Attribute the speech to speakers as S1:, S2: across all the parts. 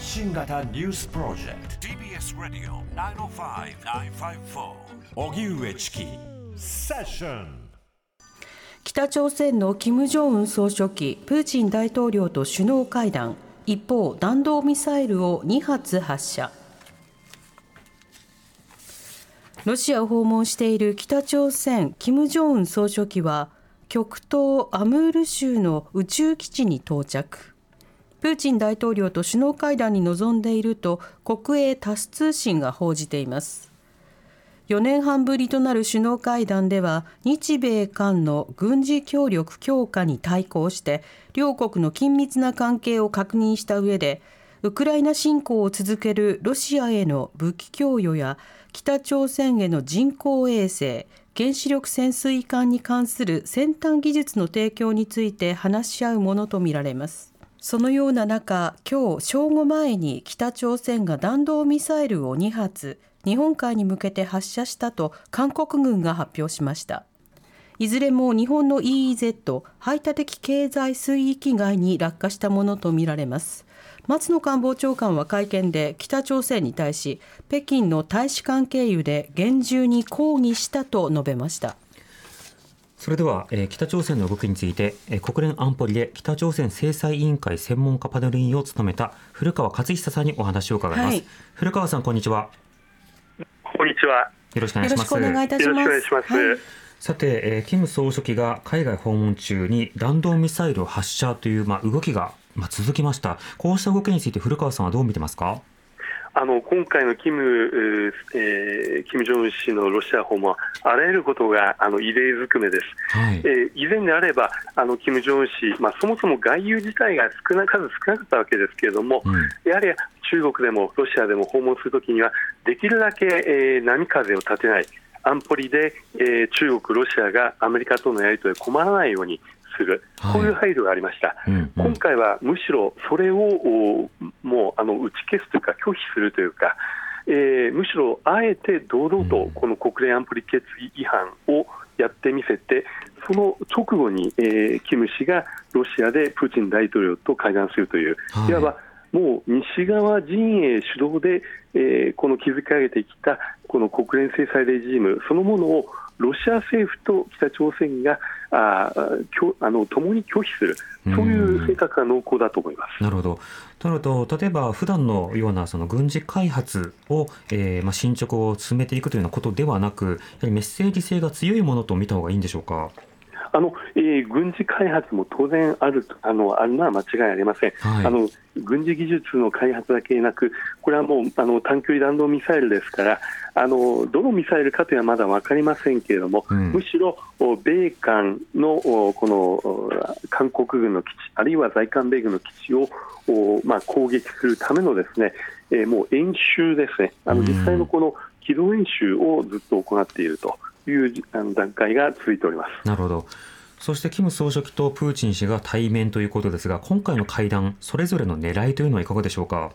S1: 発信型ニュースプロジェクト。TBS ラディオ905-954おぎゅうえちきセッション
S2: 北朝鮮の金正恩総書記、プーチン大統領と首脳会談、一方、弾道ミサイルを2発発射。ロシアを訪問している北朝鮮、金正恩総書記は、極東アムール州の宇宙基地に到着。プーチン大統領と首脳会談に臨んでいると国営タス通信が報じています。4年半ぶりとなる首脳会談では日米韓の軍事協力強化に対抗して両国の緊密な関係を確認した上でウクライナ侵攻を続けるロシアへの武器供与や北朝鮮への人工衛星原子力潜水艦に関する先端技術の提供について話し合うものとみられますそのような中今日正午前に北朝鮮が弾道ミサイルを2発日本海に向けて発射したと韓国軍が発表しました。いずれも日本の EEZ 排他的経済水域外に落下したものとみられます。松野官房長官は会見で北朝鮮に対し北京の大使館経由で厳重に抗議したと述べました。
S3: それでは、えー、北朝鮮の動きについて、えー、国連安保理で北朝鮮制裁委員会専門家パネル委員を務めた古川勝久さんにお話を伺います、はい、古川さんこんにちは。
S4: こんにちは。
S3: よろしくお願いします。よろしくお願いいたします、はい、さて、えー、金総書記が海外訪問中に弾道ミサイルを発射という、まあ、動きが、まあ、続きました。こうした動きについて古川さんはどう見てますか？
S4: あの今回のキム、えー、キム・ジョンウン氏のロシア訪問は、あらゆることがあの異例ずくめです、はい、えー、以前であれば、あのキム・ジョンウン氏、まあ、そもそも外遊自体が少な数少なかったわけですけれども、うん、やはり中国でもロシアでも訪問するときには、できるだけ、えー、波風を立てない、安保理で、えー、中国、ロシアがアメリカとのやり取り困らないようにする、こういう配慮がありました、はいうんうん、今回はむしろそれをもうあの打ち消すというか、拒否するというか、えー、むしろあえて堂々とこの国連安保理決議違反をやってみせて、その直後に、えー、キム氏がロシアでプーチン大統領と会談するという、はい、いわばもう西側陣営主導で、えー、この築き上げてきたこの国連制裁レジームそのものをロシア政府と北朝鮮がああの共に拒否する、そういう性格が濃厚だと思います
S3: なるほど。となると、例えば普段のようなその軍事開発を、えーまあ、進捗を進めていくというようなことではなく、やはりメッセージ性が強いものと見た方がいいんでしょうか？
S4: あのえー、軍事開発も当然あるあのあるのは間違いありません、はい、あの軍事技術の開発だけでなく、これはもうあの短距離弾道ミサイルですから、あのどのミサイルかというのはまだ分かりませんけれども、うん、むしろ米韓のこの韓国軍の基地、あるいは在韓米軍の基地をまあ、攻撃するためのですね、えー、もう演習ですね、あの実際のこの機動演習をずっと行っているという段階が続いております。
S3: なるほどそして金総書記とプーチン氏が対面ということですが、今回の会談、それぞれの狙いというのはいかがでしょうか？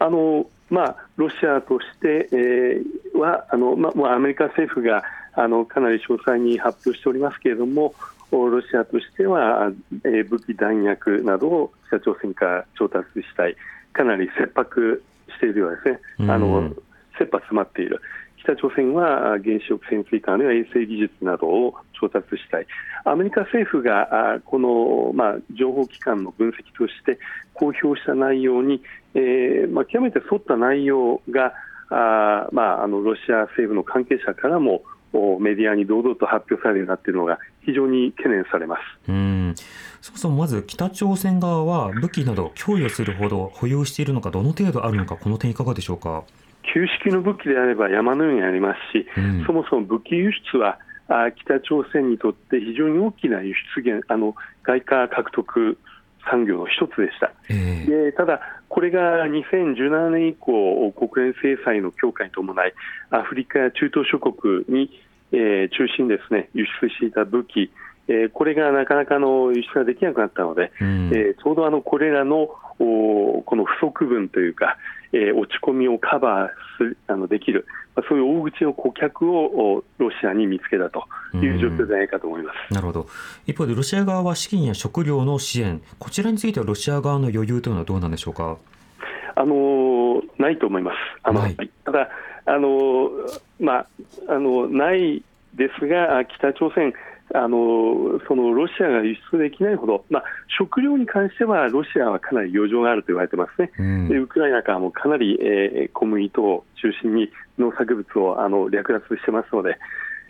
S4: あのまあ、ロシアとして、えー、はあの、まあ、アメリカ政府があのかなり詳細に発表しておりますけれども、ロシアとしては、えー、武器、弾薬などを北朝鮮から調達したい、かなり切迫しているようですね、あの切羽詰まっている。北朝鮮は原子力潜水艦あるいは衛星技術などを調達したい、アメリカ政府がこの、ま、情報機関の分析として公表した内容に、えーまあ、極めて沿った内容があ、まあ、あのロシア政府の関係者からもメディアに堂々と発表されるようになっているのが非常に懸念されます
S3: うんそもそもまず北朝鮮側は武器など供与するほど保有しているのか、どの程度あるのか、この点いかがでしょうか？
S4: 旧式の武器であれば山のようにありますし、うん、そもそも武器輸出はあ北朝鮮にとって非常に大きな輸出源、あの外貨獲得産業の一つでした、えー、でただ、これが2017年以降、国連制裁の強化に伴い、アフリカや中東諸国に、えー、中心ですね輸出していた武器、えー、これがなかなかの輸出ができなくなったので、うん、えー、ちょうどあのこれらのおこの不足分というか、えー、落ち込みをカバーすあのできる、まあ、そういう大口の顧客をロシアに見つけたという状況じゃないかと思います、
S3: うん、なるほど。一方でロシア側は資金や食料の支援、こちらについてはロシア側の余裕というのはどうなんでしょうか？
S4: あのないと思います。あのただあの、まあ、あのないですが、北朝鮮、あのそのロシアが輸出できないほど、まあ、食料に関してはロシアはかなり余剰があると言われてますね、うん、ウクライナからもかなり、えー、小麦等を中心に農作物をあの略奪してますので、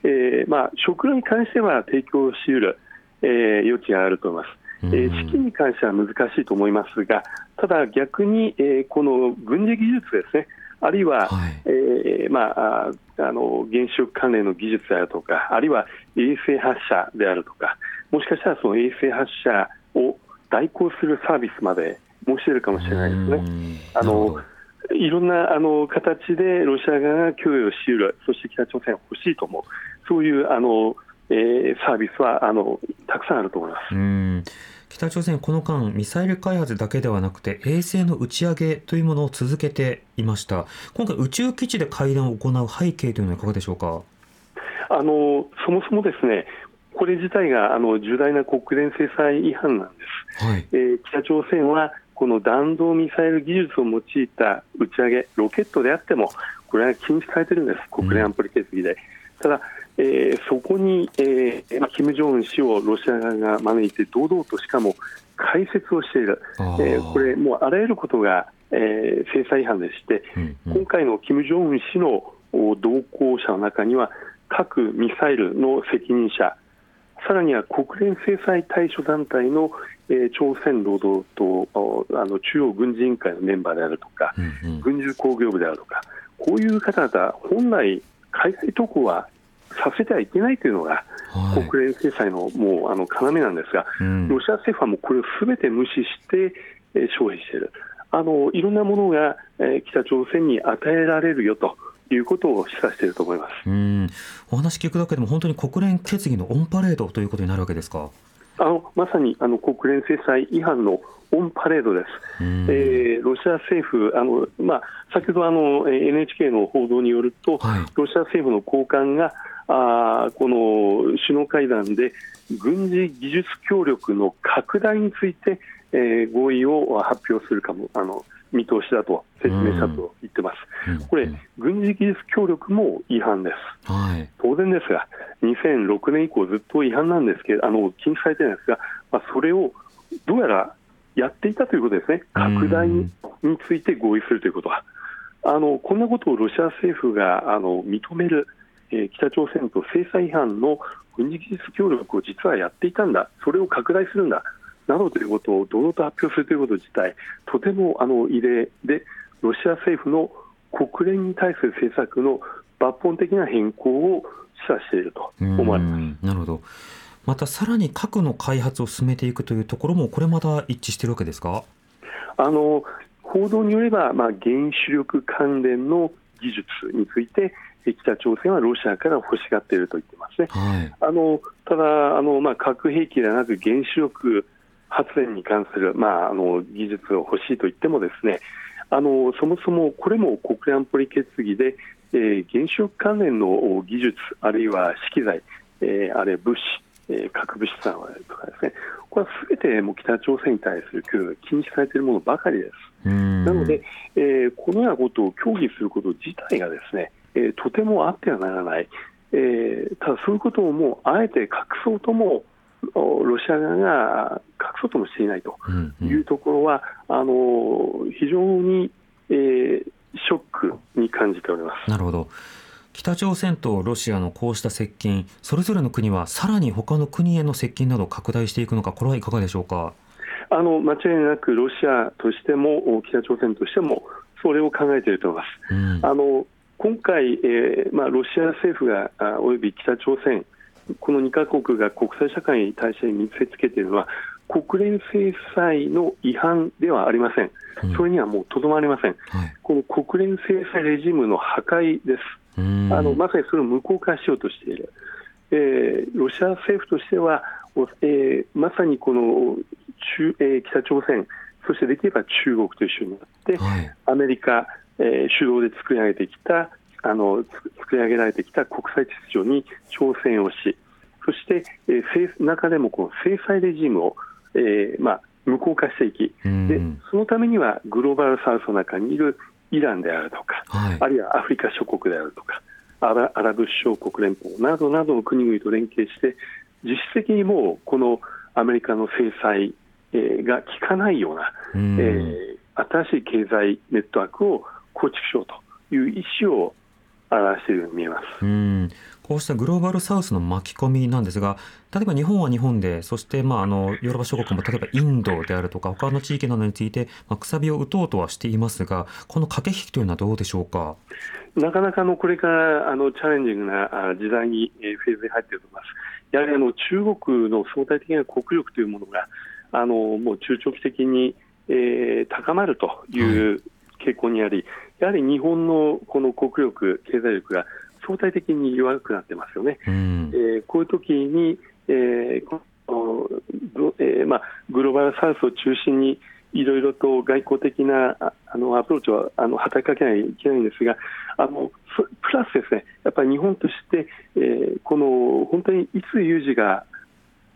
S4: えーまあ、食料に関しては提供しうる、えー、余地があると思います。えー、資金に関しては難しいと思いますが、ただ逆に、えー、この軍事技術ですね、あるいは、はい、えー、まあ、あの原子力関連の技術であるとか、あるいは衛星発射であるとか、もしかしたらその衛星発射を代行するサービスまで申し出るかもしれないですね。あのいろんなあの形でロシア側が供与しうる、そして北朝鮮欲しいと思う、そういうあの、えー、サービスはあのたくさんあると思います。
S3: 北朝鮮この間ミサイル開発だけではなくて衛星の打ち上げというものを続けていました。今回宇宙基地で会談を行う背景というのはいかがでしょうか？
S4: あのそもそもですねこれ自体があの重大な国連制裁違反なんです、はい、えー、北朝鮮はこの弾道ミサイル技術を用いた打ち上げロケットであってもこれは禁止されているんです。国連安保理決議で、うん、ただえー、そこに、えーまあ、金正恩氏をロシア側が招いて堂々としかも解説をしている、えー、これ、もうあらゆることが、えー、制裁違反でして、うん。うん、今回の金正恩氏の同行者の中には核・ミサイルの責任者さらには国連制裁対処団体の、えー、朝鮮労働党あの中央軍事委員会のメンバーであるとか、うんうん、軍需工業部であるとかこういう方々本来海外渡航はさせてはいけないというのが、国連制裁のもうあの要なんですが、うん、ロシア政府はもうこれをすべて無視して、えー、消費している。あの、いろんなものが、えー、北朝鮮に与えられるよと。いうことを示唆していると思います。うん。
S3: お話聞くだけでも本当に国連決議のオンパレードということになるわけですか？
S4: あのまさにあの国連制裁違反のオンパレードです、えー、ロシア政府、あのまあ、先ほどあの NHK の報道によると、はい、ロシア政府の高官があこの首脳会談で軍事技術協力の拡大について、えー、合意を発表するかもあの見通しだと説明したと言ってます、これ、軍事技術協力も違反です、はい、当然ですが、2006年以降、ずっと違反なんですけど、あの禁止されてるんですが、まあ、それをどうやらやっていたということですね、拡大について合意するということは、あのこんなことをロシア政府があの認めるえ北朝鮮と制裁違反の軍事技術協力を実はやっていたんだ、それを拡大するんだ。などということを堂々と発表するということ自体、とてもあの異例で、ロシア政府の国連に対する政策の抜本的な変更を示唆していると思われます。
S3: なるほど。またさらに核の開発を進めていくというところも、これまた一致しているわけですか？
S4: あの報道によれば、まあ、原子力関連の技術について、北朝鮮はロシアから欲しがっていると言ってますね。はい、あのただあの、まあ、核兵器ではなく原子力発電に関する、まあ、あの技術を欲しいと言ってもですねあのそもそもこれも国連安保理決議で、えー、原子力関連の技術あるいは資機材、えー、あるいは物資え核物質などとかですね、これはすべても北朝鮮に対する供与が禁止されているものばかりです。なので、えー、このようなことを協議すること自体がですね、えー、とてもあってはならない、えー、ただそういうことをもうあえて隠そうともロシア側が隠そうともしていないというところは、うんうん、あの非常に、えー、ショックに感じております。
S3: なるほど北朝鮮とロシアのこうした接近、それぞれの国はさらに他の国への接近など拡大していくのか、これはいかがでしょうか？
S4: あの間違いなくロシアとしても北朝鮮としてもそれを考えていると思います。うん、あの今回、えーまあ、ロシア政府がおよび北朝鮮、この2か国が国際社会に対して見せつけているのは、国連制裁の違反ではありません、それにはもうとどまりません、はい、この国連制裁レジームの破壊です、あのまさにそれを無効化しようとしている、えー、ロシア政府としては、えー、まさにこの中、えー、北朝鮮、そしてできれば中国と一緒になって、はい、アメリカ、えー、主導で作り上げてきたあの作り上げられてきた国際秩序に挑戦をしそして、えー、中でもこの制裁レジームを、えーまあ、無効化していき、でそのためにはグローバルサウスの中にいるイランであるとか、はい、あるいはアフリカ諸国であるとか、アラアラブ首長国連邦などなどの国々と連携して、実質的にもうこのアメリカの制裁、えー、が効かないような、うえー、新しい経済ネットワークを構築しようという意思を表しているように見えます。
S3: うんこうしたグローバルサウスの巻き込みなんですが、例えば日本は日本で、そしてまああのヨーロッパ諸国も例えばインドであるとか、他の地域などについて、まあ、くさびを打とうとはしていますが、この駆け引きというのはどうでしょうか？
S4: なかなかのこれからあのチャレンジングな時代にフェーズに入っていると思います。やはりあの中国の相対的な国力というものが、あのもう中長期的に、えー、高まるという傾向にあり、やはり日本のこの国力、経済力が相対的に弱くなってますよね。うん、えー、こういう時に、えーえーまあ、グローバルサウスを中心にいろいろと外交的なあのアプローチはあの働きかけないといけないんですが、あのプラスですね、やっぱり日本として、えー、この本当にいつ有事が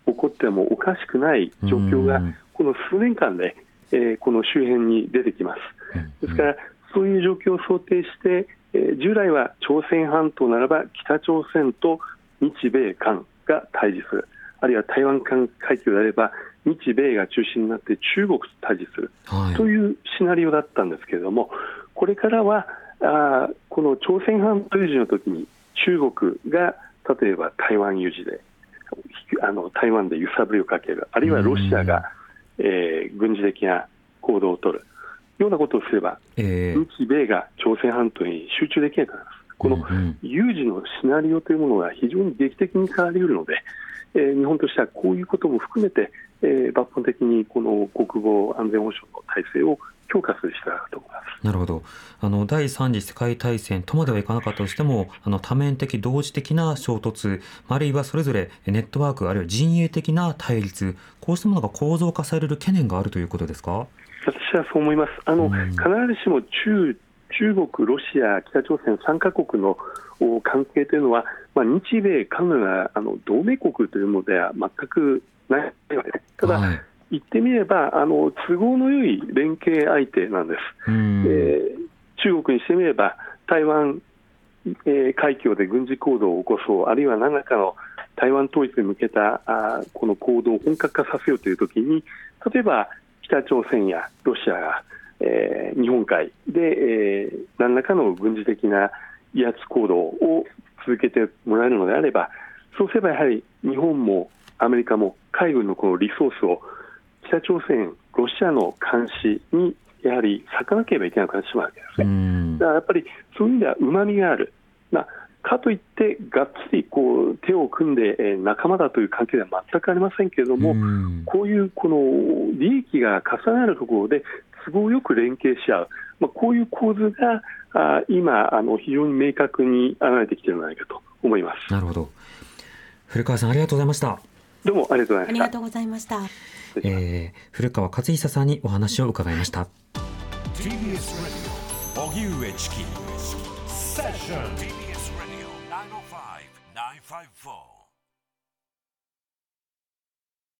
S4: 起こってもおかしくない状況が、この数年間で、えー、この周辺に出てきます。ですから、そういう状況を想定して、え従来は朝鮮半島ならば北朝鮮と日米韓が対峙する、あるいは台湾海峡であれば日米が中心になって中国と対峙する、はい、というシナリオだったんですけれども、これからはあこの朝鮮半島有事の時に中国が例えば台湾有事であの台湾で揺さぶりをかける、あるいはロシアが、えー、軍事的な行動を取る、ようなことをすれば、えー、日米が朝鮮半島に集中できないからです。この有事のシナリオというものが非常に劇的に変わりうるので、えー、日本としてはこういうことも含めて、えー、抜本的にこの国防安全保障の体制を強化する必要があると思います。
S3: なるほど。あの第三次世界大戦とまではいかなかったとしても、あの多面的同時的な衝突、あるいはそれぞれネットワークあるいは陣営的な対立、こうしたものが構造化される懸念があるということですか？
S4: 私はそう思います。あの、うん、必ずしも中中国、ロシア、北朝鮮3カ国の関係というのは、まあ、日米韓のがあの同盟国というのでは全くないわけです。ただ、はい、言ってみればあの都合の良い連携相手なんです。えー、中国にしてみれば台湾、えー、海峡で軍事行動を起こそう、あるいは何らかの台湾統一に向けたあこの行動を本格化させようというときに、例えば北朝鮮やロシアが、えー、日本海で、えー、何らかの軍事的な威圧行動を続けてもらえるのであれば、そうすればやはり日本もアメリカも海軍のこのリソースを北朝鮮、ロシアの監視にやはり割かなければいけなくなってしまうわけですね。だからやっぱりそういう意味ではうまみがある。まかといって、がっつりこう手を組んで、え仲間だという関係では全くありませんけれども、こういうこの利益が重なるところで、都合よく連携し合う、まあ、こういう構図があ今あの、非常に明確に現れてきているのではないかと思います
S3: なるほど古川さん、ありがとうございました。
S4: どうもありがとうございました。あ
S2: りがとうございました。
S3: えー、古川勝久さんにお話を伺いました。TBS ラジオ荻上チキセッション TBS ラジオ905-954